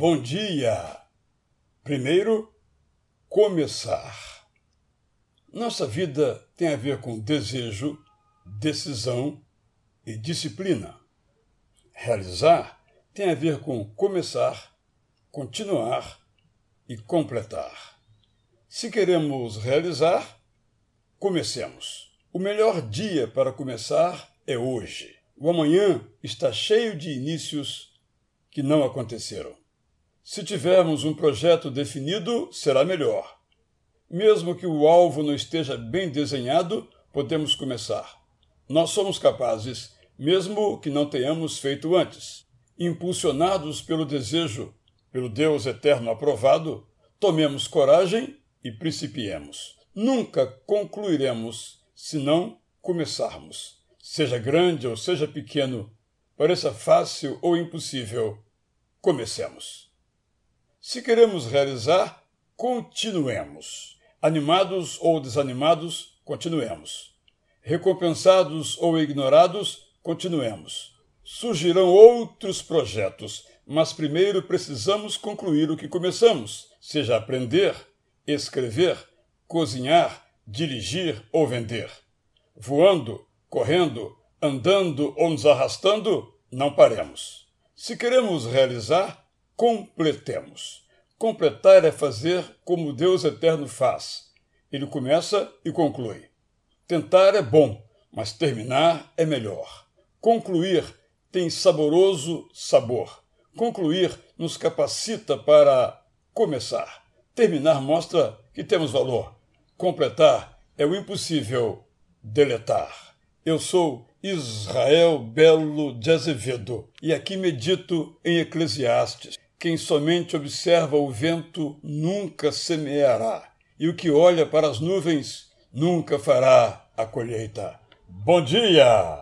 Bom dia! Primeiro, começar. Nossa vida tem a ver com desejo, decisão e disciplina. Realizar tem a ver com começar, continuar e completar. Se queremos realizar, comecemos. O melhor dia para começar é hoje. O amanhã está cheio de inícios que não aconteceram. Se tivermos um projeto definido, será melhor. Mesmo que o alvo não esteja bem desenhado, podemos começar. Nós somos capazes, mesmo que não tenhamos feito antes. Impulsionados pelo desejo, pelo Deus eterno aprovado, tomemos coragem e principiemos. Nunca concluiremos se não começarmos. Seja grande ou seja pequeno, pareça fácil ou impossível, comecemos. Se queremos realizar, continuemos. Animados ou desanimados, continuemos. Recompensados ou ignorados, continuemos. Surgirão outros projetos, mas primeiro precisamos concluir o que começamos, seja aprender, escrever, cozinhar, dirigir ou vender. Voando, correndo, andando ou nos arrastando, não paremos. Se queremos realizar, completemos. Completar é fazer como Deus eterno faz. Ele começa e conclui. Tentar é bom, mas terminar é melhor. Concluir tem saboroso sabor. Concluir nos capacita para começar. Terminar mostra que temos valor. Completar é o impossível deletar. Eu sou Israel Belo de Azevedo e aqui medito em Eclesiastes. Quem somente observa o vento nunca semeará, e o que olha para as nuvens nunca fará a colheita. Bom dia!